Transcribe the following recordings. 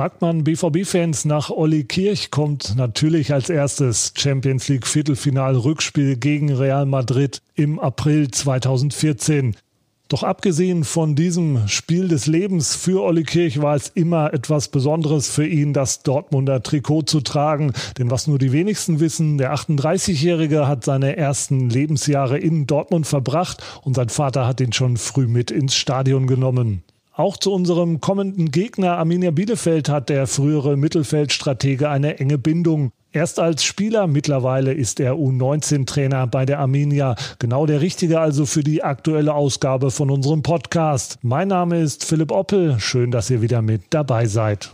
Fragt man BVB-Fans nach Olli Kirch, kommt natürlich als erstes Champions League Viertelfinal-Rückspiel gegen Real Madrid im April 2014. Doch abgesehen von diesem Spiel des Lebens für Olli Kirch war es immer etwas Besonderes für ihn, das Dortmunder Trikot zu tragen. Denn was nur die wenigsten wissen, der 38-Jährige hat seine ersten Lebensjahre in Dortmund verbracht und sein Vater hat ihn schon früh mit ins Stadion genommen. Auch zu unserem kommenden Gegner Arminia Bielefeld hat der frühere Mittelfeldstratege eine enge Bindung. Erst als Spieler, mittlerweile ist er U19-Trainer bei der Arminia. Genau der Richtige also für die aktuelle Ausgabe von unserem Podcast. Mein Name ist Philipp Oppel. Schön, dass ihr wieder mit dabei seid.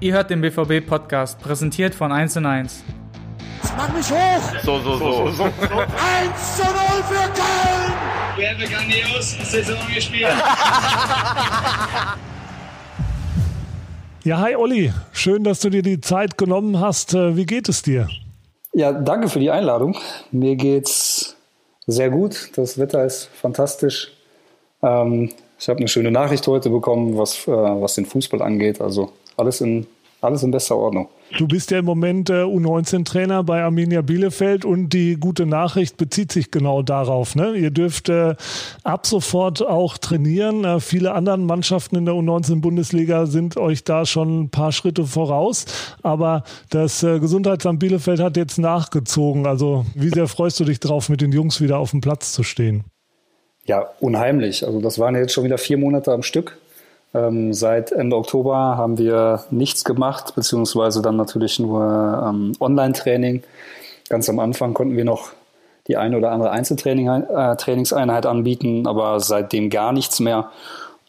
Ihr hört den BVB-Podcast, präsentiert von 1 1. Mach mich hoch! So, so, so. so, so. 1 zu 0 für Köln! Wir haben grandios Saison gespielt. Ja, hi Olli, schön, dass du dir die Zeit genommen hast. Äh, wie geht es dir? Ja, danke für die Einladung. Mir geht's sehr gut. Das Wetter ist fantastisch. Ähm, ich habe eine schöne Nachricht heute bekommen, was, äh, was den Fußball angeht. Also alles in, alles in bester Ordnung. Du bist ja im Moment äh, U19-Trainer bei Arminia Bielefeld und die gute Nachricht bezieht sich genau darauf. Ne? Ihr dürft äh, ab sofort auch trainieren. Äh, viele andere Mannschaften in der U19-Bundesliga sind euch da schon ein paar Schritte voraus. Aber das äh, Gesundheitsamt Bielefeld hat jetzt nachgezogen. Also wie sehr freust du dich drauf, mit den Jungs wieder auf dem Platz zu stehen? Ja, unheimlich. Also das waren jetzt schon wieder vier Monate am Stück. Ähm, seit Ende Oktober haben wir nichts gemacht, beziehungsweise dann natürlich nur ähm, Online-Training. Ganz am Anfang konnten wir noch die eine oder andere Einzeltrainingseinheit äh, anbieten, aber seitdem gar nichts mehr.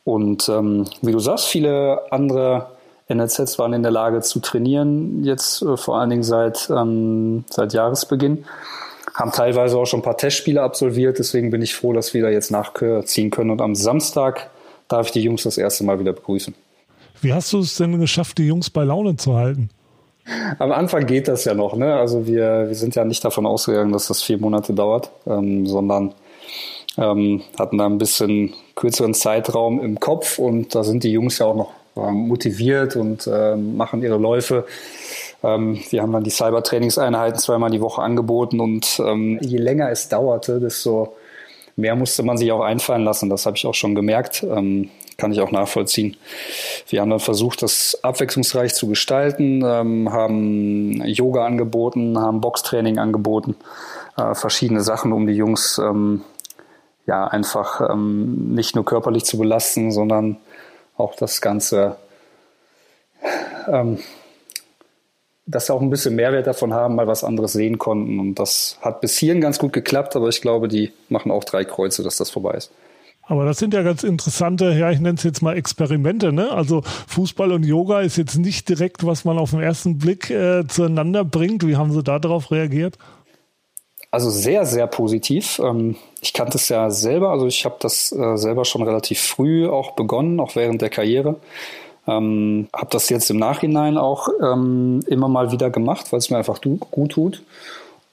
Und ähm, wie du sagst, viele andere NLZs waren in der Lage zu trainieren, jetzt äh, vor allen Dingen seit, ähm, seit Jahresbeginn. Haben teilweise auch schon ein paar Testspiele absolviert, deswegen bin ich froh, dass wir da jetzt nachziehen können. Und am Samstag darf ich die Jungs das erste Mal wieder begrüßen. Wie hast du es denn geschafft, die Jungs bei Laune zu halten? Am Anfang geht das ja noch. Ne? Also wir, wir sind ja nicht davon ausgegangen, dass das vier Monate dauert, ähm, sondern ähm, hatten da ein bisschen kürzeren Zeitraum im Kopf und da sind die Jungs ja auch noch ähm, motiviert und ähm, machen ihre Läufe. Ähm, wir haben dann die Cyber-Trainingseinheiten zweimal die Woche angeboten und ähm, je länger es dauerte, desto mehr musste man sich auch einfallen lassen. Das habe ich auch schon gemerkt. Ähm, kann ich auch nachvollziehen. Wir haben dann versucht, das abwechslungsreich zu gestalten, ähm, haben Yoga angeboten, haben Boxtraining angeboten, äh, verschiedene Sachen, um die Jungs ähm, ja einfach ähm, nicht nur körperlich zu belasten, sondern auch das Ganze ähm, dass sie auch ein bisschen Mehrwert davon haben, mal was anderes sehen konnten. Und das hat bis hierhin ganz gut geklappt, aber ich glaube, die machen auch drei Kreuze, dass das vorbei ist. Aber das sind ja ganz interessante, ja, ich nenne es jetzt mal Experimente, ne? Also Fußball und Yoga ist jetzt nicht direkt, was man auf den ersten Blick äh, zueinander bringt. Wie haben Sie da darauf reagiert? Also sehr, sehr positiv. Ähm, ich kannte es ja selber, also ich habe das äh, selber schon relativ früh auch begonnen, auch während der Karriere. Ähm, habe das jetzt im Nachhinein auch ähm, immer mal wieder gemacht, weil es mir einfach gut tut.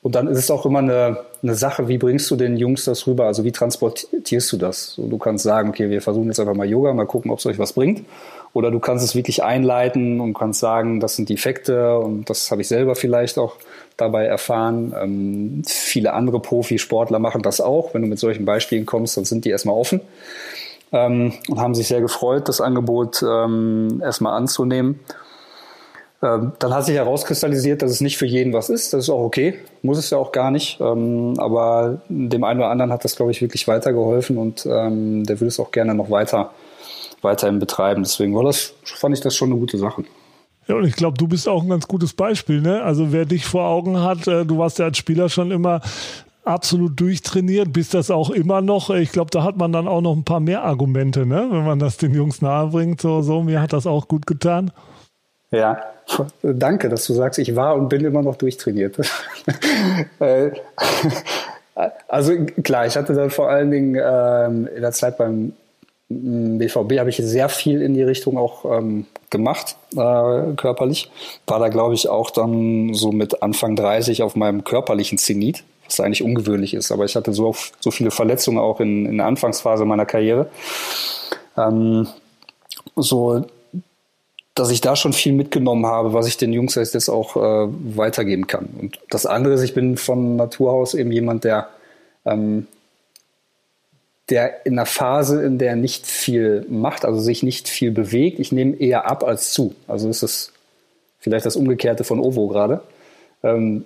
Und dann ist es auch immer eine, eine Sache, wie bringst du den Jungs das rüber? Also wie transportierst du das? So, du kannst sagen, okay, wir versuchen jetzt einfach mal Yoga, mal gucken, ob es euch was bringt. Oder du kannst es wirklich einleiten und kannst sagen, das sind die Effekte und das habe ich selber vielleicht auch dabei erfahren. Ähm, viele andere Profisportler machen das auch. Wenn du mit solchen Beispielen kommst, dann sind die erstmal offen ähm, und haben sich sehr gefreut, das Angebot ähm, erstmal anzunehmen. Ähm, dann hat sich herauskristallisiert, dass es nicht für jeden was ist. Das ist auch okay, muss es ja auch gar nicht. Ähm, aber dem einen oder anderen hat das, glaube ich, wirklich weitergeholfen und ähm, der will es auch gerne noch weiter weiterhin betreiben. Deswegen war das, fand ich das schon eine gute Sache. Ja, und ich glaube, du bist auch ein ganz gutes Beispiel. Ne? Also wer dich vor Augen hat, äh, du warst ja als Spieler schon immer absolut durchtrainiert, bist das auch immer noch. Ich glaube, da hat man dann auch noch ein paar mehr Argumente, ne? wenn man das den Jungs nahe bringt. So, so, mir hat das auch gut getan. Ja, danke, dass du sagst, ich war und bin immer noch durchtrainiert. Äh, also klar, ich hatte dann vor allen Dingen ähm, in der Zeit beim BVB habe ich sehr viel in die Richtung auch ähm, gemacht, äh, körperlich. War da, glaube ich, auch dann so mit Anfang 30 auf meinem körperlichen Zenit was eigentlich ungewöhnlich ist. Aber ich hatte so, so viele Verletzungen auch in, in der Anfangsphase meiner Karriere. Ähm, so, dass ich da schon viel mitgenommen habe, was ich den Jungs jetzt auch äh, weitergeben kann. Und das andere ist, ich bin von Natur aus eben jemand, der, ähm, der in einer Phase, in der nicht viel macht, also sich nicht viel bewegt, ich nehme eher ab als zu. Also ist es vielleicht das Umgekehrte von Ovo gerade. Ähm,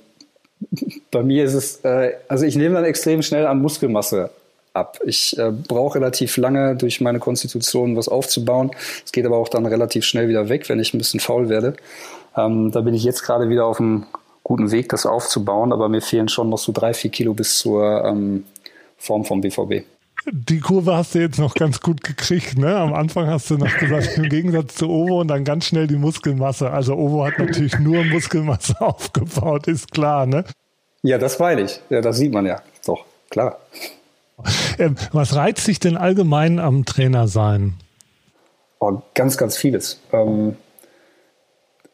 bei mir ist es, äh, also ich nehme dann extrem schnell an Muskelmasse ab. Ich äh, brauche relativ lange durch meine Konstitution was aufzubauen. Es geht aber auch dann relativ schnell wieder weg, wenn ich ein bisschen faul werde. Ähm, da bin ich jetzt gerade wieder auf einem guten Weg, das aufzubauen, aber mir fehlen schon noch so drei, vier Kilo bis zur ähm, Form vom BVB. Die Kurve hast du jetzt noch ganz gut gekriegt. Ne? Am Anfang hast du noch gesagt, im Gegensatz zu Ovo und dann ganz schnell die Muskelmasse. Also Ovo hat natürlich nur Muskelmasse aufgebaut, ist klar. Ne? Ja, das meine ich. Ja, das sieht man ja. Doch, klar. Ähm, was reizt sich denn allgemein am Trainer sein? Oh, ganz, ganz vieles. Ähm,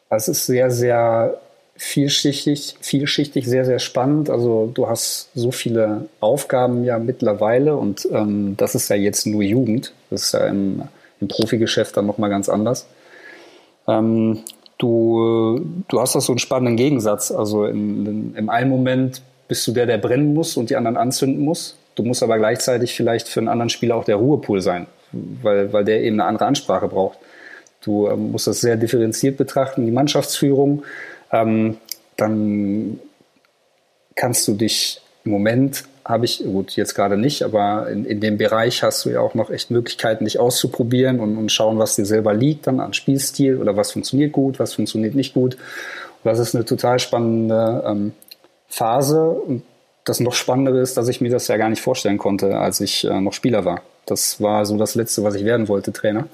es ist sehr, sehr vielschichtig, vielschichtig, sehr, sehr spannend. Also du hast so viele Aufgaben ja mittlerweile und ähm, das ist ja jetzt nur Jugend. Das ist ja im, im Profigeschäft dann nochmal ganz anders. Ähm, du, du hast das so einen spannenden Gegensatz. Also in, in, im einen Moment bist du der, der brennen muss und die anderen anzünden muss. Du musst aber gleichzeitig vielleicht für einen anderen Spieler auch der Ruhepool sein, weil, weil der eben eine andere Ansprache braucht. Du ähm, musst das sehr differenziert betrachten, die Mannschaftsführung. Ähm, dann kannst du dich im Moment habe ich, gut, jetzt gerade nicht, aber in, in dem Bereich hast du ja auch noch echt Möglichkeiten, dich auszuprobieren und, und schauen, was dir selber liegt dann an Spielstil oder was funktioniert gut, was funktioniert nicht gut. Und das ist eine total spannende ähm, Phase und das noch Spannendere ist, dass ich mir das ja gar nicht vorstellen konnte, als ich äh, noch Spieler war. Das war so das Letzte, was ich werden wollte, Trainer.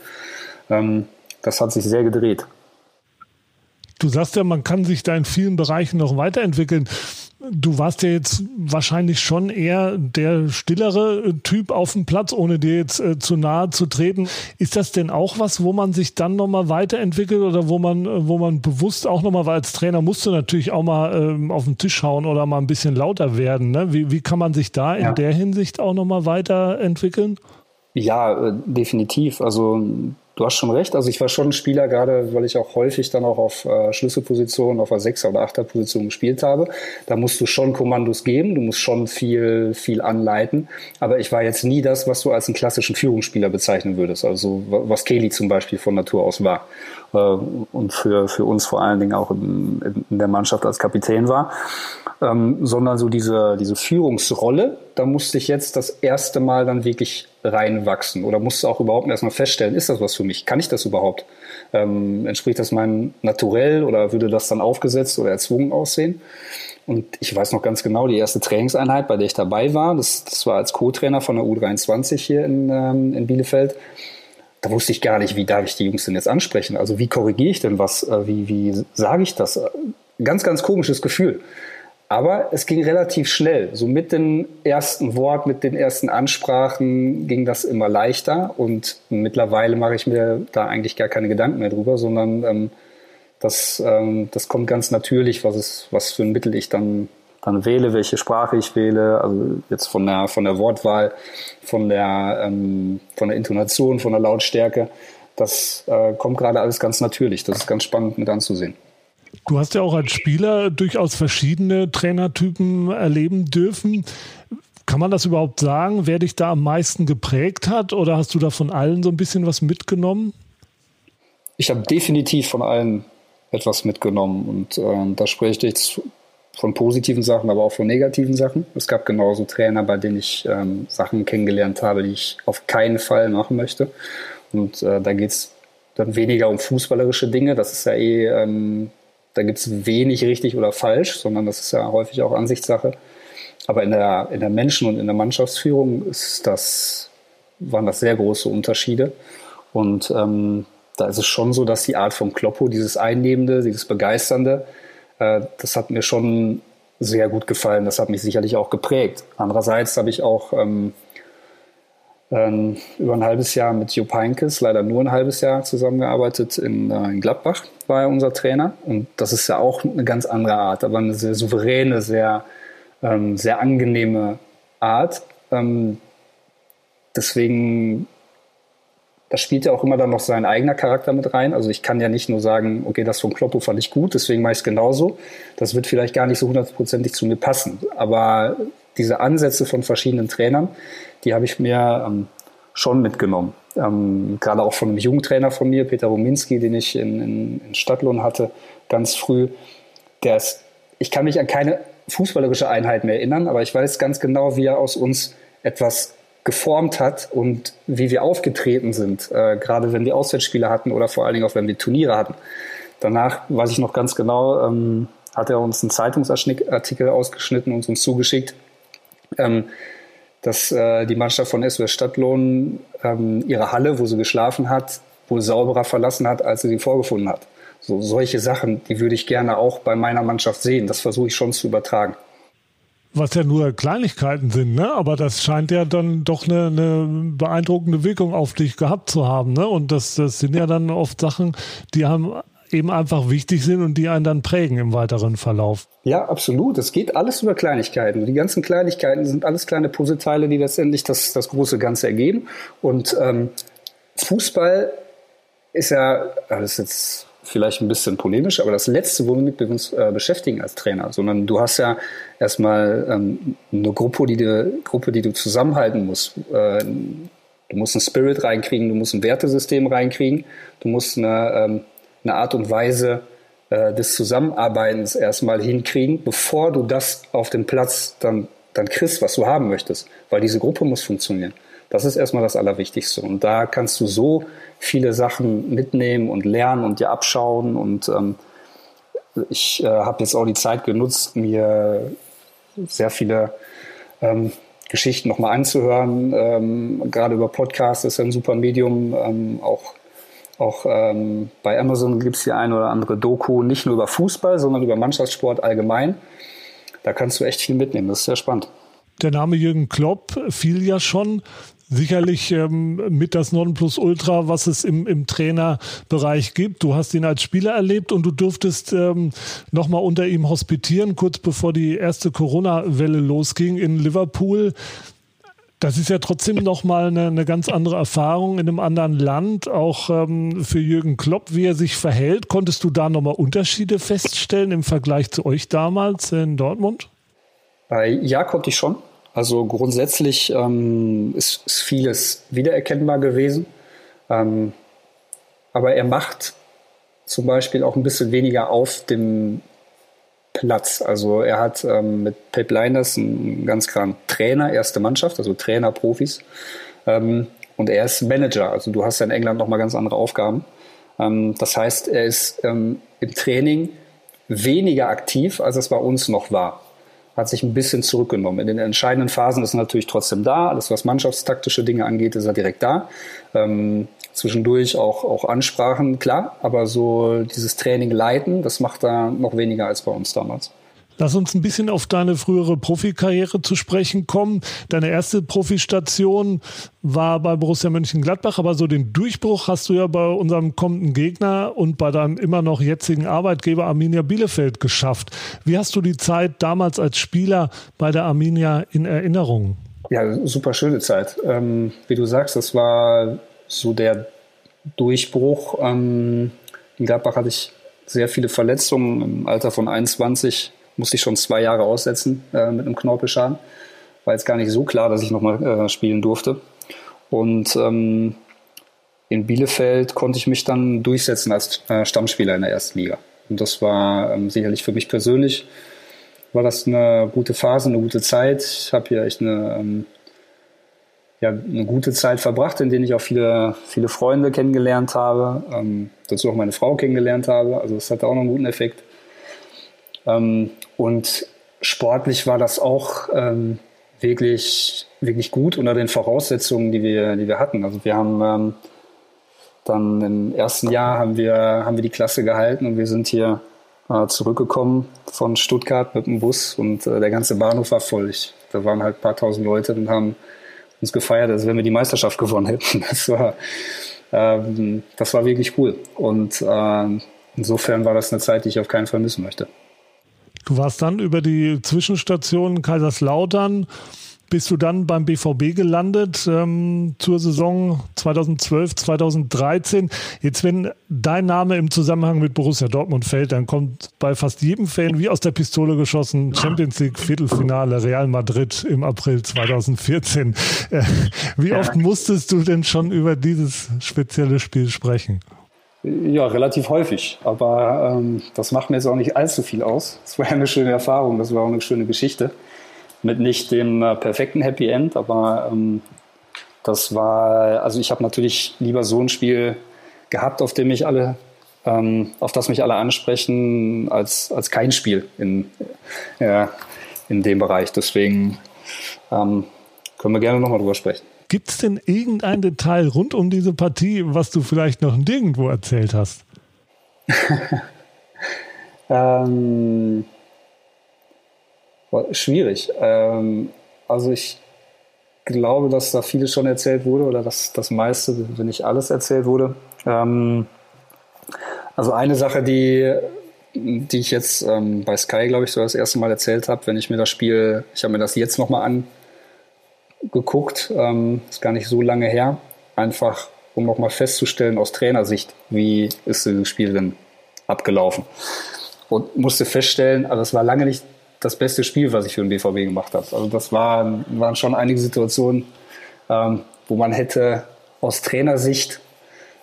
Ähm, das hat sich sehr gedreht. Du sagst ja, man kann sich da in vielen Bereichen noch weiterentwickeln. Du warst ja jetzt wahrscheinlich schon eher der stillere Typ auf dem Platz, ohne dir jetzt äh, zu nahe zu treten. Ist das denn auch was, wo man sich dann nochmal weiterentwickelt oder wo man, äh, wo man bewusst auch nochmal, weil als Trainer musst du natürlich auch mal ähm, auf den Tisch hauen oder mal ein bisschen lauter werden. Ne? Wie, wie kann man sich da in der Hinsicht auch nochmal weiterentwickeln? Ja, äh, definitiv. Also du hast schon recht. Also ich war schon ein Spieler, gerade weil ich auch häufig dann auch auf äh, Schlüsselpositionen, auf der Sechser- oder Achterposition gespielt habe. Da musst du schon Kommandos geben, du musst schon viel, viel anleiten. Aber ich war jetzt nie das, was du als einen klassischen Führungsspieler bezeichnen würdest. Also was Kelly zum Beispiel von Natur aus war. Äh, und für, für uns vor allen Dingen auch in, in der Mannschaft als Kapitän war. Ähm, sondern so diese, diese Führungsrolle, da musste ich jetzt das erste Mal dann wirklich reinwachsen oder musste auch überhaupt erstmal feststellen, ist das was für mich? Kann ich das überhaupt? Ähm, entspricht das meinem Naturell oder würde das dann aufgesetzt oder erzwungen aussehen? Und ich weiß noch ganz genau, die erste Trainingseinheit, bei der ich dabei war, das, das war als Co-Trainer von der U23 hier in, ähm, in Bielefeld. Da wusste ich gar nicht, wie darf ich die Jungs denn jetzt ansprechen? Also wie korrigiere ich denn was? Äh, wie, wie sage ich das? Ganz, ganz komisches Gefühl. Aber es ging relativ schnell. So mit dem ersten Wort, mit den ersten Ansprachen ging das immer leichter. Und mittlerweile mache ich mir da eigentlich gar keine Gedanken mehr drüber, sondern ähm, das, ähm, das kommt ganz natürlich, was, ist, was für ein Mittel ich dann, dann wähle, welche Sprache ich wähle. Also jetzt von der, von der Wortwahl, von der, ähm, von der Intonation, von der Lautstärke. Das äh, kommt gerade alles ganz natürlich. Das ist ganz spannend mit anzusehen. Du hast ja auch als Spieler durchaus verschiedene Trainertypen erleben dürfen. Kann man das überhaupt sagen, wer dich da am meisten geprägt hat? Oder hast du da von allen so ein bisschen was mitgenommen? Ich habe definitiv von allen etwas mitgenommen. Und äh, da spreche ich jetzt von positiven Sachen, aber auch von negativen Sachen. Es gab genauso Trainer, bei denen ich ähm, Sachen kennengelernt habe, die ich auf keinen Fall machen möchte. Und äh, da geht es dann weniger um fußballerische Dinge. Das ist ja eh ähm, da gibt es wenig richtig oder falsch, sondern das ist ja häufig auch Ansichtssache. Aber in der, in der Menschen- und in der Mannschaftsführung ist das, waren das sehr große Unterschiede. Und ähm, da ist es schon so, dass die Art von Kloppo, dieses Einnehmende, dieses Begeisternde, äh, das hat mir schon sehr gut gefallen. Das hat mich sicherlich auch geprägt. Andererseits habe ich auch ähm, ähm, über ein halbes Jahr mit Jupp Heynckes, leider nur ein halbes Jahr zusammengearbeitet in, äh, in Gladbach, war er unser Trainer. Und das ist ja auch eine ganz andere Art, aber eine sehr souveräne, sehr, ähm, sehr angenehme Art. Ähm, deswegen da spielt ja auch immer dann noch sein eigener Charakter mit rein. Also ich kann ja nicht nur sagen, okay, das von Kloppo fand ich gut, deswegen mache ich es genauso. Das wird vielleicht gar nicht so hundertprozentig zu mir passen. Aber diese Ansätze von verschiedenen Trainern, die habe ich mir ähm, schon mitgenommen. Ähm, gerade auch von einem Jugendtrainer von mir, Peter Rominski, den ich in, in, in Stadtlohn hatte, ganz früh. Der ist, ich kann mich an keine fußballerische Einheit mehr erinnern, aber ich weiß ganz genau, wie er aus uns etwas geformt hat und wie wir aufgetreten sind, äh, gerade wenn wir Auswärtsspiele hatten oder vor allen Dingen auch wenn wir Turniere hatten. Danach weiß ich noch ganz genau, ähm, hat er uns einen Zeitungsartikel ausgeschnitten und uns zugeschickt, ähm, dass äh, die Mannschaft von SWS Stadtlohn ähm, ihre Halle, wo sie geschlafen hat, wohl sauberer verlassen hat, als sie sie vorgefunden hat. So solche Sachen, die würde ich gerne auch bei meiner Mannschaft sehen. Das versuche ich schon zu übertragen was ja nur Kleinigkeiten sind, ne? aber das scheint ja dann doch eine, eine beeindruckende Wirkung auf dich gehabt zu haben. Ne? Und das, das sind ja dann oft Sachen, die haben eben einfach wichtig sind und die einen dann prägen im weiteren Verlauf. Ja, absolut. Es geht alles über Kleinigkeiten. Die ganzen Kleinigkeiten sind alles kleine Puzzleteile, die letztendlich das, das große Ganze ergeben. Und ähm, Fußball ist ja, das ist jetzt vielleicht ein bisschen polemisch, aber das Letzte, womit wir uns äh, beschäftigen als Trainer, sondern du hast ja erstmal ähm, eine Gruppe, die du, Gruppe, die du zusammenhalten musst. Äh, du musst einen Spirit reinkriegen, du musst ein Wertesystem reinkriegen, du musst eine, ähm, eine Art und Weise äh, des Zusammenarbeitens erstmal hinkriegen, bevor du das auf dem Platz dann, dann kriegst, was du haben möchtest, weil diese Gruppe muss funktionieren. Das ist erstmal das Allerwichtigste. Und da kannst du so viele Sachen mitnehmen und lernen und dir abschauen. Und ähm, ich äh, habe jetzt auch die Zeit genutzt, mir sehr viele ähm, Geschichten nochmal anzuhören. Ähm, gerade über Podcasts ist ein super Medium. Ähm, auch auch ähm, bei Amazon gibt es die ein oder andere Doku, nicht nur über Fußball, sondern über Mannschaftssport allgemein. Da kannst du echt viel mitnehmen. Das ist sehr spannend. Der Name Jürgen Klopp fiel ja schon sicherlich ähm, mit das Nonplusultra, was es im, im Trainerbereich gibt. Du hast ihn als Spieler erlebt und du durftest ähm, nochmal unter ihm hospitieren, kurz bevor die erste Corona-Welle losging in Liverpool. Das ist ja trotzdem nochmal eine, eine ganz andere Erfahrung in einem anderen Land, auch ähm, für Jürgen Klopp, wie er sich verhält. Konntest du da nochmal Unterschiede feststellen im Vergleich zu euch damals in Dortmund? Ja, konnte ich schon. Also grundsätzlich ähm, ist, ist, vieles wiedererkennbar gewesen. Ähm, aber er macht zum Beispiel auch ein bisschen weniger auf dem Platz. Also er hat ähm, mit Pep Leiners einen ganz klaren Trainer, erste Mannschaft, also Trainer, Profis. Ähm, und er ist Manager. Also du hast ja in England nochmal ganz andere Aufgaben. Ähm, das heißt, er ist ähm, im Training weniger aktiv, als es bei uns noch war hat sich ein bisschen zurückgenommen. In den entscheidenden Phasen ist er natürlich trotzdem da. Alles, was mannschaftstaktische Dinge angeht, ist er direkt da. Ähm, zwischendurch auch, auch Ansprachen, klar, aber so dieses Training leiten, das macht er noch weniger als bei uns damals. Lass uns ein bisschen auf deine frühere Profikarriere zu sprechen kommen. Deine erste Profistation war bei Borussia Mönchengladbach, aber so den Durchbruch hast du ja bei unserem kommenden Gegner und bei deinem immer noch jetzigen Arbeitgeber Arminia Bielefeld geschafft. Wie hast du die Zeit damals als Spieler bei der Arminia in Erinnerung? Ja, super schöne Zeit. Ähm, wie du sagst, das war so der Durchbruch. Ähm, in Gladbach hatte ich sehr viele Verletzungen im Alter von 21 musste ich schon zwei Jahre aussetzen äh, mit einem Knorpelschaden. War jetzt gar nicht so klar, dass ich nochmal äh, spielen durfte. Und ähm, in Bielefeld konnte ich mich dann durchsetzen als äh, Stammspieler in der ersten Liga. Und das war ähm, sicherlich für mich persönlich war das eine gute Phase, eine gute Zeit. Ich habe hier echt eine, ähm, ja, eine gute Zeit verbracht, in der ich auch viele, viele Freunde kennengelernt habe, ähm, dazu auch meine Frau kennengelernt habe. Also das hatte auch noch einen guten Effekt. Ähm, und sportlich war das auch ähm, wirklich, wirklich gut unter den Voraussetzungen, die wir, die wir hatten. Also wir haben ähm, dann im ersten Jahr haben wir, haben wir die Klasse gehalten und wir sind hier äh, zurückgekommen von Stuttgart mit dem Bus und äh, der ganze Bahnhof war voll. Ich, da waren halt ein paar tausend Leute und haben uns gefeiert, als wenn wir die Meisterschaft gewonnen hätten. Das war, ähm, das war wirklich cool. Und äh, insofern war das eine Zeit, die ich auf keinen Fall missen möchte. Du warst dann über die Zwischenstation Kaiserslautern bist du dann beim BVB gelandet ähm, zur Saison 2012, 2013. Jetzt, wenn dein Name im Zusammenhang mit Borussia Dortmund fällt, dann kommt bei fast jedem Fan wie aus der Pistole geschossen Champions League Viertelfinale Real Madrid im April 2014. Äh, wie oft musstest du denn schon über dieses spezielle Spiel sprechen? Ja, relativ häufig. Aber ähm, das macht mir jetzt auch nicht allzu viel aus. Es war eine schöne Erfahrung, das war auch eine schöne Geschichte. Mit nicht dem äh, perfekten Happy End, aber ähm, das war, also ich habe natürlich lieber so ein Spiel gehabt, auf dem mich alle, ähm, auf das mich alle ansprechen, als, als kein Spiel in, äh, in dem Bereich. Deswegen ähm, können wir gerne nochmal drüber sprechen. Gibt es denn irgendein Detail rund um diese Partie, was du vielleicht noch nirgendwo erzählt hast? ähm, schwierig. Ähm, also ich glaube, dass da vieles schon erzählt wurde oder dass das meiste, wenn nicht alles erzählt wurde. Ähm, also eine Sache, die, die ich jetzt ähm, bei Sky, glaube ich, so das erste Mal erzählt habe, wenn ich mir das Spiel, ich habe mir das jetzt nochmal an geguckt, ähm, ist gar nicht so lange her, einfach um nochmal festzustellen aus Trainersicht, wie ist dieses Spiel denn abgelaufen. Und musste feststellen, also es war lange nicht das beste Spiel, was ich für den BVB gemacht habe. Also das waren, waren schon einige Situationen, ähm, wo man hätte aus Trainersicht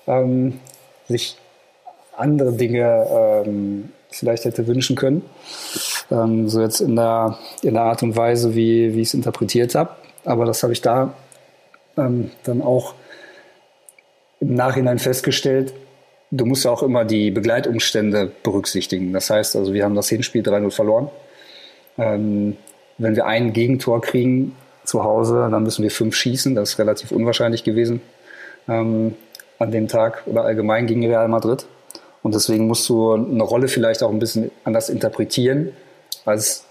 ähm, sich andere Dinge ähm, vielleicht hätte wünschen können. Ähm, so jetzt in der, in der Art und Weise, wie, wie ich es interpretiert habe. Aber das habe ich da ähm, dann auch im Nachhinein festgestellt. Du musst ja auch immer die Begleitumstände berücksichtigen. Das heißt, also wir haben das Hinspiel 3-0 verloren. Ähm, wenn wir ein Gegentor kriegen zu Hause, dann müssen wir fünf schießen. Das ist relativ unwahrscheinlich gewesen ähm, an dem Tag oder allgemein gegen Real Madrid. Und deswegen musst du eine Rolle vielleicht auch ein bisschen anders interpretieren, als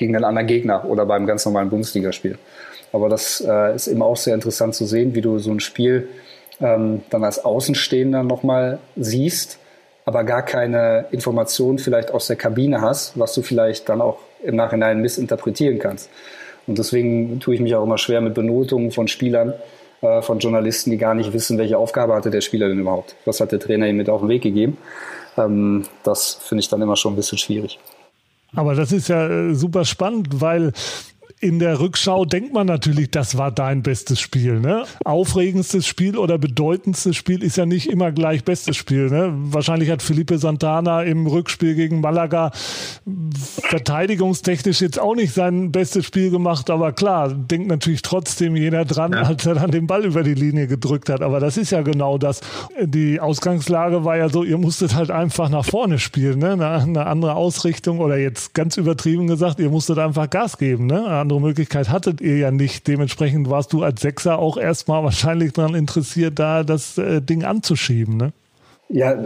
gegen einen anderen Gegner oder beim ganz normalen Bundesligaspiel. Aber das äh, ist eben auch sehr interessant zu sehen, wie du so ein Spiel ähm, dann als Außenstehender nochmal siehst, aber gar keine Informationen vielleicht aus der Kabine hast, was du vielleicht dann auch im Nachhinein missinterpretieren kannst. Und deswegen tue ich mich auch immer schwer mit Benotungen von Spielern, äh, von Journalisten, die gar nicht wissen, welche Aufgabe hatte der Spieler denn überhaupt. Was hat der Trainer ihm mit auf den Weg gegeben? Ähm, das finde ich dann immer schon ein bisschen schwierig. Aber das ist ja äh, super spannend, weil in der Rückschau denkt man natürlich, das war dein bestes Spiel. Ne? Aufregendstes Spiel oder bedeutendstes Spiel ist ja nicht immer gleich bestes Spiel. Ne? Wahrscheinlich hat Felipe Santana im Rückspiel gegen Malaga verteidigungstechnisch jetzt auch nicht sein bestes Spiel gemacht, aber klar, denkt natürlich trotzdem jeder dran, ja. als er dann den Ball über die Linie gedrückt hat. Aber das ist ja genau das. Die Ausgangslage war ja so, ihr musstet halt einfach nach vorne spielen, ne? eine, eine andere Ausrichtung oder jetzt ganz übertrieben gesagt, ihr musstet einfach Gas geben. Ne? Andere Möglichkeit hattet ihr ja nicht. Dementsprechend warst du als Sechser auch erstmal wahrscheinlich daran interessiert, da das äh, Ding anzuschieben, ne? Ja,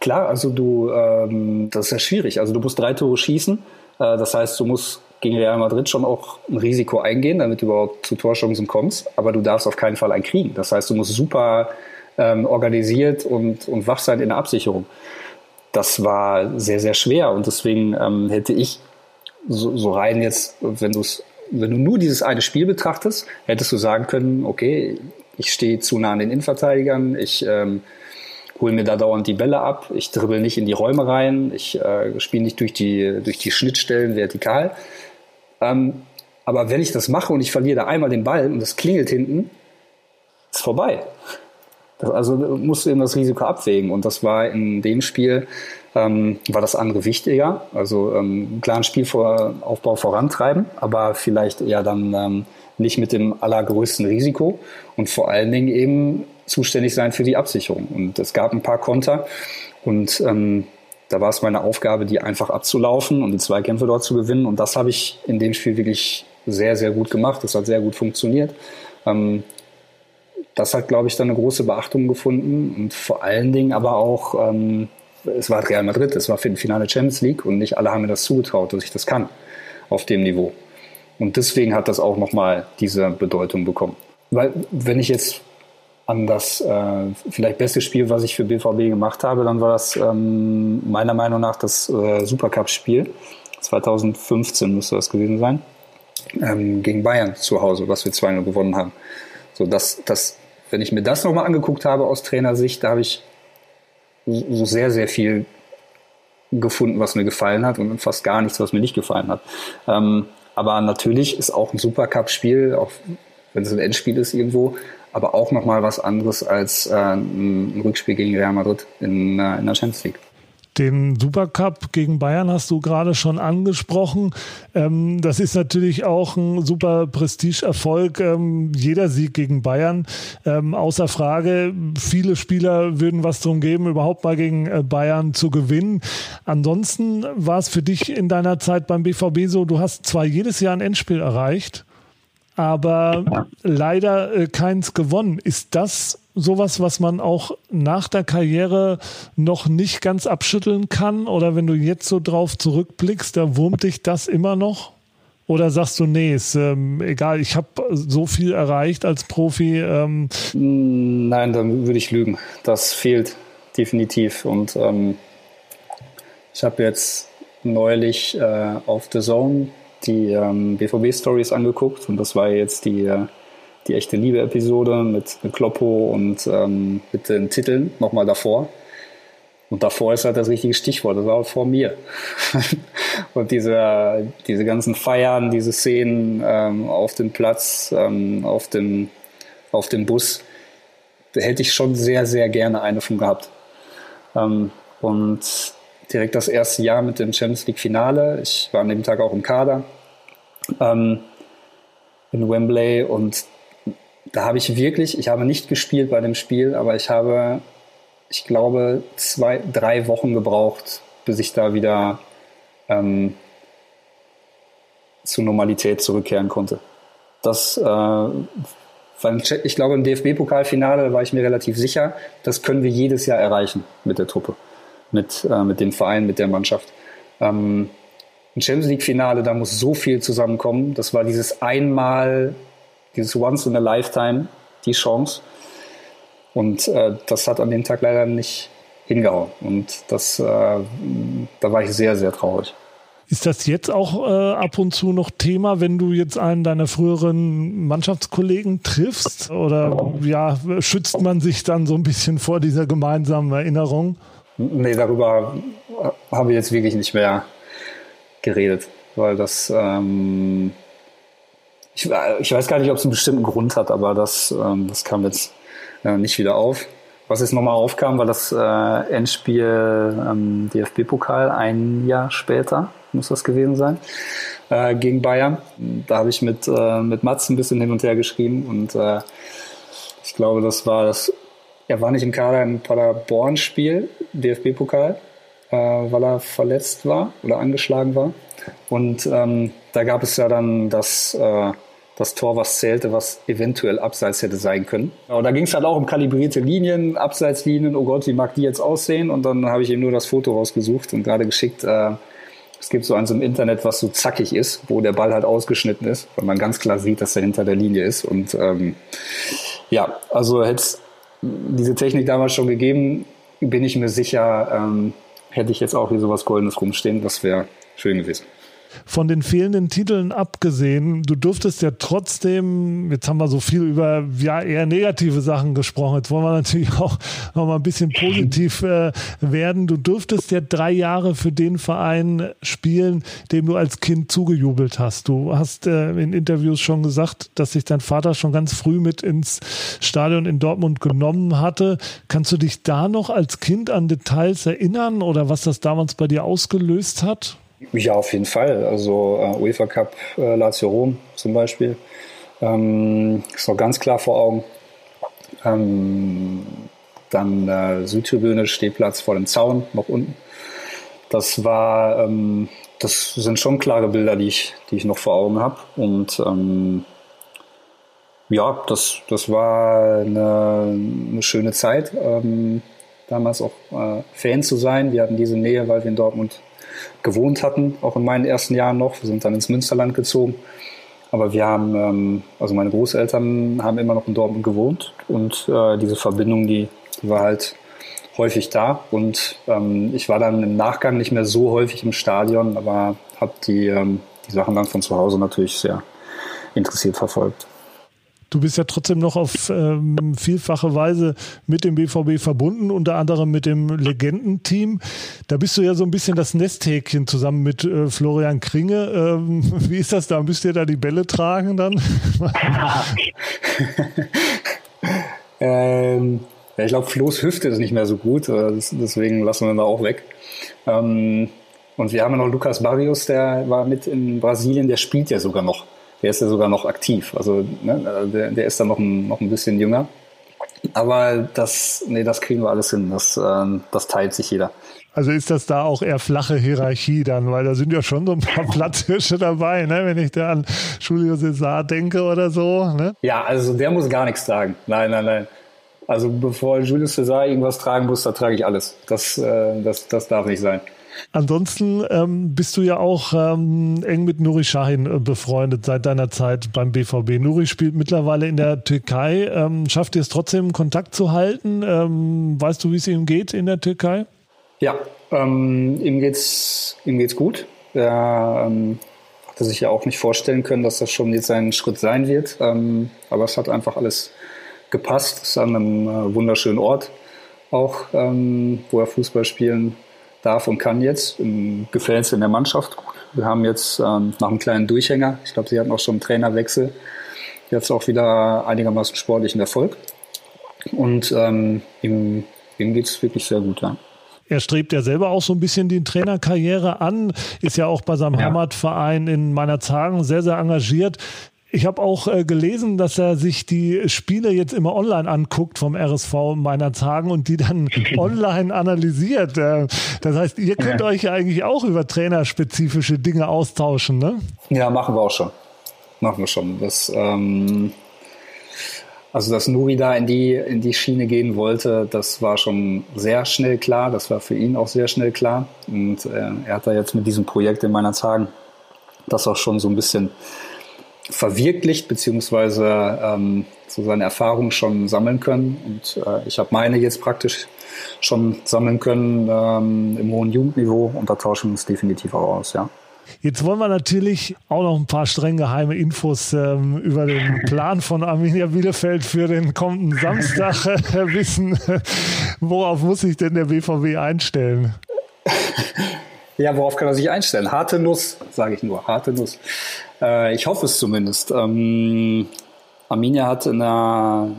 klar, also du, ähm, das ist ja schwierig. Also du musst drei Tore schießen. Äh, das heißt, du musst gegen Real Madrid schon auch ein Risiko eingehen, damit du überhaupt zu Torchancen kommst. Aber du darfst auf keinen Fall einen kriegen. Das heißt, du musst super ähm, organisiert und, und wach sein in der Absicherung. Das war sehr, sehr schwer und deswegen ähm, hätte ich so, so rein jetzt, wenn du es wenn du nur dieses eine Spiel betrachtest, hättest du sagen können, okay, ich stehe zu nah an den Innenverteidigern, ich ähm, hole mir da dauernd die Bälle ab, ich dribbel nicht in die Räume rein, ich äh, spiele nicht durch die, durch die Schnittstellen vertikal. Ähm, aber wenn ich das mache und ich verliere da einmal den Ball und das klingelt hinten, ist vorbei. Das, also musst du eben das Risiko abwägen. Und das war in dem Spiel ähm, war das andere wichtiger. Also ähm, klaren Spielaufbau vorantreiben, aber vielleicht eher dann ähm, nicht mit dem allergrößten Risiko und vor allen Dingen eben zuständig sein für die Absicherung. Und es gab ein paar Konter und ähm, da war es meine Aufgabe, die einfach abzulaufen und die Zweikämpfe dort zu gewinnen. Und das habe ich in dem Spiel wirklich sehr, sehr gut gemacht. Das hat sehr gut funktioniert. Ähm, das hat, glaube ich, dann eine große Beachtung gefunden und vor allen Dingen aber auch ähm, es war Real Madrid, es war Finale Champions League und nicht alle haben mir das zugetraut, dass ich das kann auf dem Niveau. Und deswegen hat das auch nochmal diese Bedeutung bekommen. Weil wenn ich jetzt an das äh, vielleicht beste Spiel, was ich für BVB gemacht habe, dann war das ähm, meiner Meinung nach das äh, Supercup-Spiel. 2015 müsste das gewesen sein. ähm, gegen Bayern zu Hause, was wir 2-0 gewonnen haben. So, dass, dass, wenn ich mir das nochmal angeguckt habe aus Trainersicht, da habe ich so sehr, sehr viel gefunden, was mir gefallen hat und fast gar nichts, was mir nicht gefallen hat. Ähm, aber natürlich ist auch ein Supercup-Spiel, auch wenn es ein Endspiel ist irgendwo, aber auch nochmal was anderes als äh, ein Rückspiel gegen Real Madrid in, äh, in der Champions League. Den Supercup gegen Bayern hast du gerade schon angesprochen. Ähm, das ist natürlich auch ein super Prestigeerfolg. Ähm, jeder Sieg gegen Bayern, ähm, außer Frage. Viele Spieler würden was drum geben, überhaupt mal gegen äh, Bayern zu gewinnen. Ansonsten war es für dich in deiner Zeit beim BVB so, du hast zwar jedes Jahr ein Endspiel erreicht, aber leider äh, keins gewonnen. Ist das sowas, was man auch nach der Karriere noch nicht ganz abschütteln kann? Oder wenn du jetzt so drauf zurückblickst, da wurmt dich das immer noch? Oder sagst du, nee, ist ähm, egal, ich habe so viel erreicht als Profi? Ähm Nein, dann würde ich lügen. Das fehlt definitiv. Und ähm, ich habe jetzt neulich äh, auf The Zone die ähm, BVB-Stories angeguckt und das war jetzt die, äh, die echte Liebe-Episode mit, mit Kloppo und ähm, mit den Titeln nochmal davor. Und davor ist halt das richtige Stichwort, das war vor mir. und diese, diese ganzen Feiern, diese Szenen ähm, auf dem Platz, ähm, auf, dem, auf dem Bus, da hätte ich schon sehr, sehr gerne eine von gehabt. Ähm, und direkt das erste Jahr mit dem Champions League Finale. Ich war an dem Tag auch im Kader ähm, in Wembley und da habe ich wirklich, ich habe nicht gespielt bei dem Spiel, aber ich habe, ich glaube, zwei, drei Wochen gebraucht, bis ich da wieder ähm, zur Normalität zurückkehren konnte. Das, äh, ich glaube, im DFB-Pokalfinale war ich mir relativ sicher, das können wir jedes Jahr erreichen mit der Truppe mit, äh, mit dem Verein, mit der Mannschaft. Ähm, ein Champions League-Finale, da muss so viel zusammenkommen. Das war dieses einmal, dieses Once in a Lifetime, die Chance. Und äh, das hat an dem Tag leider nicht hingehauen. Und das, äh, da war ich sehr, sehr traurig. Ist das jetzt auch äh, ab und zu noch Thema, wenn du jetzt einen deiner früheren Mannschaftskollegen triffst? Oder ja, schützt man sich dann so ein bisschen vor dieser gemeinsamen Erinnerung? Nee, darüber habe ich jetzt wirklich nicht mehr geredet, weil das, ähm, ich, ich, weiß gar nicht, ob es einen bestimmten Grund hat, aber das, ähm, das kam jetzt äh, nicht wieder auf. Was jetzt nochmal aufkam, war das äh, Endspiel ähm, DFB-Pokal ein Jahr später, muss das gewesen sein, äh, gegen Bayern. Da habe ich mit, äh, mit Mats ein bisschen hin und her geschrieben und äh, ich glaube, das war das er war nicht im Kader im Paderborn-Spiel, DFB-Pokal, äh, weil er verletzt war oder angeschlagen war. Und ähm, da gab es ja dann das, äh, das Tor, was zählte, was eventuell abseits hätte sein können. Und da ging es halt auch um kalibrierte Linien, Abseitslinien. Oh Gott, wie mag die jetzt aussehen? Und dann habe ich ihm nur das Foto rausgesucht und gerade geschickt. Äh, es gibt so eins im Internet, was so zackig ist, wo der Ball halt ausgeschnitten ist, weil man ganz klar sieht, dass er hinter der Linie ist. Und ähm, ja, also hätte diese Technik damals schon gegeben, bin ich mir sicher, ähm, hätte ich jetzt auch hier sowas Goldenes rumstehen. Das wäre schön gewesen von den fehlenden Titeln abgesehen, du durftest ja trotzdem, jetzt haben wir so viel über ja eher negative Sachen gesprochen, jetzt wollen wir natürlich auch noch mal ein bisschen positiv äh, werden. Du durftest ja drei Jahre für den Verein spielen, dem du als Kind zugejubelt hast. Du hast äh, in Interviews schon gesagt, dass sich dein Vater schon ganz früh mit ins Stadion in Dortmund genommen hatte. Kannst du dich da noch als Kind an Details erinnern oder was das damals bei dir ausgelöst hat? Ja, auf jeden Fall. Also äh, UEFA Cup äh, Lazio Rom zum Beispiel ähm, ist noch ganz klar vor Augen. Ähm, dann äh, Südtribüne, Stehplatz vor dem Zaun, noch unten. Das war, ähm, das sind schon klare Bilder, die ich, die ich noch vor Augen habe. Und ähm, ja, das, das war eine, eine schöne Zeit, ähm, damals auch äh, Fan zu sein. Wir hatten diese Nähe, weil wir in Dortmund gewohnt hatten, auch in meinen ersten Jahren noch. Wir sind dann ins Münsterland gezogen. Aber wir haben, ähm, also meine Großeltern haben immer noch in Dortmund gewohnt und äh, diese Verbindung, die, die war halt häufig da. Und ähm, ich war dann im Nachgang nicht mehr so häufig im Stadion, aber habe die, ähm, die Sachen dann von zu Hause natürlich sehr, interessiert verfolgt. Du bist ja trotzdem noch auf ähm, vielfache Weise mit dem BVB verbunden, unter anderem mit dem Legendenteam. Da bist du ja so ein bisschen das Nesthäkchen zusammen mit äh, Florian Kringe. Ähm, wie ist das da? Müsst ihr da die Bälle tragen dann? ähm, ja, ich glaube, Flo's Hüfte ist nicht mehr so gut, äh, deswegen lassen wir ihn da auch weg. Ähm, und wir haben ja noch Lukas Barrios, der war mit in Brasilien, der spielt ja sogar noch der ist ja sogar noch aktiv. Also ne, der, der ist dann noch ein, noch ein bisschen jünger. Aber das, nee, das kriegen wir alles hin. Das, ähm, das teilt sich jeder. Also ist das da auch eher flache Hierarchie dann, weil da sind ja schon so ein paar Platzhirsche dabei, ne? wenn ich da an Julio Cesar denke oder so. Ne? Ja, also der muss gar nichts tragen. Nein, nein, nein. Also bevor Julio Cesar irgendwas tragen muss, da trage ich alles. Das, äh, das, das darf nicht sein. Ansonsten ähm, bist du ja auch ähm, eng mit Nuri Sahin äh, befreundet seit deiner Zeit beim BVB. Nuri spielt mittlerweile in der Türkei. Ähm, schafft ihr es trotzdem, Kontakt zu halten? Ähm, weißt du, wie es ihm geht in der Türkei? Ja, ähm, ihm geht's ihm geht's gut. Er ähm, hatte sich ja auch nicht vorstellen können, dass das schon jetzt ein Schritt sein wird. aber es hat einfach alles gepasst. Es ist an einem äh, wunderschönen Ort auch, wo er Fußball spielen darf und kann jetzt. Gefällt es in der Mannschaft gut. Wir haben jetzt ähm, nach einem kleinen Durchhänger, ich glaube, sie hatten auch schon einen Trainerwechsel, jetzt auch wieder einigermaßen sportlichen Erfolg. Und ähm, ihm, ihm geht es wirklich sehr gut, ja. Er strebt ja selber auch so ein bisschen die Trainerkarriere an, ist ja auch bei seinem ja. Heimatverein in meiner Zagen sehr, sehr engagiert. Ich habe auch äh, gelesen, dass er sich die Spiele jetzt immer online anguckt vom RSV meiner Tagen und die dann online analysiert. Äh, das heißt, ihr könnt ja. euch ja eigentlich auch über trainerspezifische Dinge austauschen, ne? Ja, machen wir auch schon. Machen wir schon. Das, ähm, also, dass Nuri da in die, in die Schiene gehen wollte, das war schon sehr schnell klar. Das war für ihn auch sehr schnell klar. Und äh, er hat da jetzt mit diesem Projekt in meiner Tagen das auch schon so ein bisschen verwirklicht, beziehungsweise ähm, so seine Erfahrungen schon sammeln können. Und äh, ich habe meine jetzt praktisch schon sammeln können ähm, im hohen Jugendniveau und da tauschen wir uns definitiv auch aus, ja. Jetzt wollen wir natürlich auch noch ein paar streng geheime Infos ähm, über den Plan von Arminia Bielefeld für den kommenden Samstag äh, wissen. Worauf muss sich denn der BVB einstellen? Ja, worauf kann er sich einstellen? Harte Nuss, sage ich nur, harte Nuss. Äh, ich hoffe es zumindest. Ähm, Arminia hat in einer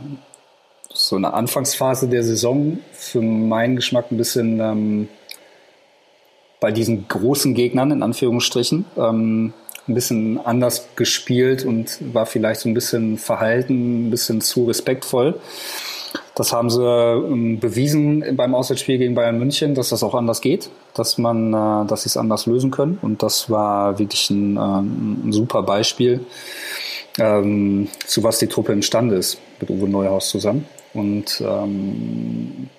so einer Anfangsphase der Saison für meinen Geschmack ein bisschen ähm, bei diesen großen Gegnern in Anführungsstrichen ähm, ein bisschen anders gespielt und war vielleicht so ein bisschen verhalten, ein bisschen zu respektvoll. Das haben sie ähm, bewiesen beim Auswärtsspiel gegen Bayern München, dass das auch anders geht, dass man, äh, dass sie es anders lösen können. Und das war wirklich ein, äh, ein super Beispiel, ähm, zu was die Truppe imstande ist mit Uwe Neuhaus zusammen. Und ähm,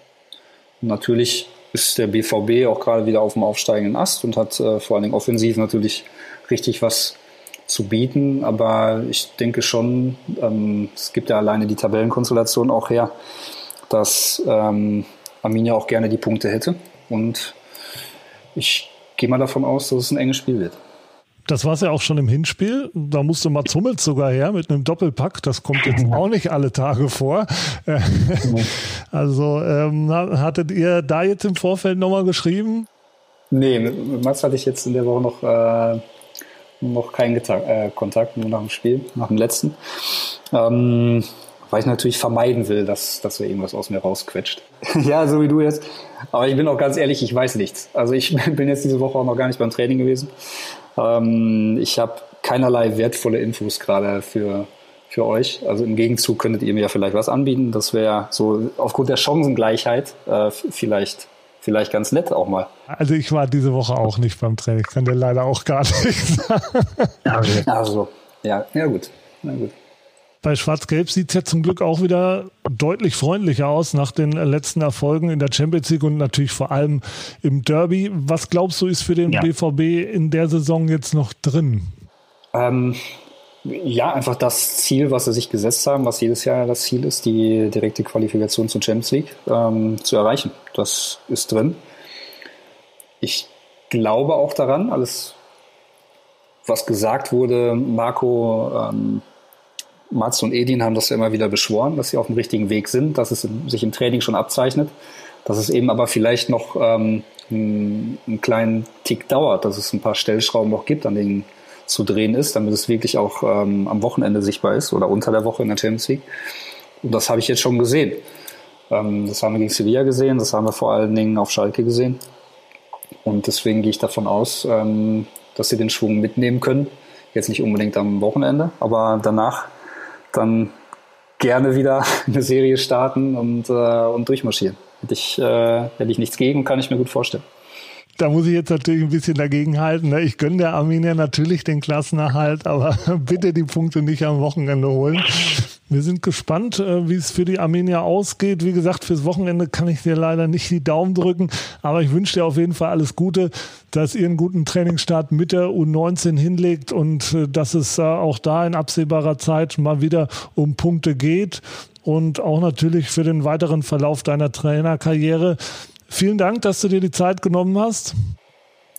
natürlich ist der BVB auch gerade wieder auf dem aufsteigenden Ast und hat äh, vor allen Dingen offensiv natürlich richtig was zu bieten. Aber ich denke schon, ähm, es gibt ja alleine die Tabellenkonstellation auch her, dass ähm, Arminia auch gerne die Punkte hätte. Und ich gehe mal davon aus, dass es ein enges Spiel wird. Das war es ja auch schon im Hinspiel. Da musste Mats Hummels sogar her mit einem Doppelpack. Das kommt jetzt auch nicht alle Tage vor. also ähm, hattet ihr da jetzt im Vorfeld nochmal geschrieben? Nee, Mats hatte ich jetzt in der Woche noch äh, noch keinen äh, Kontakt, nur nach dem Spiel, nach dem letzten. Ähm, weil ich natürlich vermeiden will, dass, dass er irgendwas aus mir rausquetscht. ja, so wie du jetzt. Aber ich bin auch ganz ehrlich, ich weiß nichts. Also ich bin jetzt diese Woche auch noch gar nicht beim Training gewesen. Ähm, ich habe keinerlei wertvolle Infos gerade für, für euch. Also im Gegenzug könntet ihr mir ja vielleicht was anbieten. Das wäre so aufgrund der Chancengleichheit äh, vielleicht vielleicht ganz nett auch mal. Also ich war diese Woche auch nicht beim Training, kann dir leider auch gar nicht sagen. Also, ja, ja gut. Na gut. Bei Schwarz-Gelb sieht es ja zum Glück auch wieder deutlich freundlicher aus nach den letzten Erfolgen in der Champions League und natürlich vor allem im Derby. Was glaubst du, ist für den ja. BVB in der Saison jetzt noch drin? Ähm, ja, einfach das Ziel, was sie sich gesetzt haben, was jedes Jahr das Ziel ist, die direkte Qualifikation zur Champions League ähm, zu erreichen. Das ist drin. Ich glaube auch daran, alles was gesagt wurde, Marco, ähm, Mats und Edin haben das ja immer wieder beschworen, dass sie auf dem richtigen Weg sind, dass es sich im Training schon abzeichnet, dass es eben aber vielleicht noch ähm, einen, einen kleinen Tick dauert, dass es ein paar Stellschrauben noch gibt, an denen zu drehen ist, damit es wirklich auch ähm, am Wochenende sichtbar ist oder unter der Woche in der Champions League. Und das habe ich jetzt schon gesehen. Ähm, das haben wir gegen Sevilla gesehen, das haben wir vor allen Dingen auf Schalke gesehen. Und deswegen gehe ich davon aus, ähm, dass sie den Schwung mitnehmen können. Jetzt nicht unbedingt am Wochenende, aber danach dann gerne wieder eine Serie starten und, äh, und durchmarschieren. Hätte ich, äh, hätte ich nichts gegen, kann ich mir gut vorstellen. Da muss ich jetzt natürlich ein bisschen dagegen halten. Ne? Ich gönne der Arminia natürlich den Klassenerhalt, aber bitte die Punkte nicht am Wochenende holen. Wir sind gespannt, äh, wie es für die Armenier ausgeht. Wie gesagt, fürs Wochenende kann ich dir leider nicht die Daumen drücken, aber ich wünsche dir auf jeden Fall alles Gute, dass ihr einen guten Trainingsstart mit der U19 hinlegt und äh, dass es äh, auch da in absehbarer Zeit mal wieder um Punkte geht und auch natürlich für den weiteren Verlauf deiner Trainerkarriere. Vielen Dank, dass du dir die Zeit genommen hast.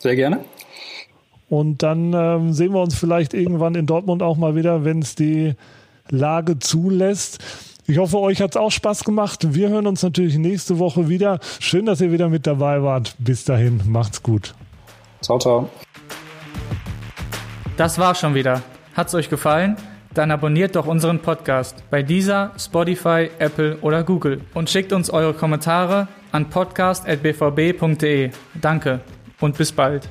Sehr gerne. Und dann ähm, sehen wir uns vielleicht irgendwann in Dortmund auch mal wieder, wenn es die Lage zulässt. Ich hoffe, euch hat es auch Spaß gemacht. Wir hören uns natürlich nächste Woche wieder. Schön, dass ihr wieder mit dabei wart. Bis dahin, macht's gut. Ciao, ciao. Das war schon wieder. Hat's euch gefallen? Dann abonniert doch unseren Podcast bei dieser, Spotify, Apple oder Google und schickt uns eure Kommentare an podcast.bvb.de. Danke und bis bald.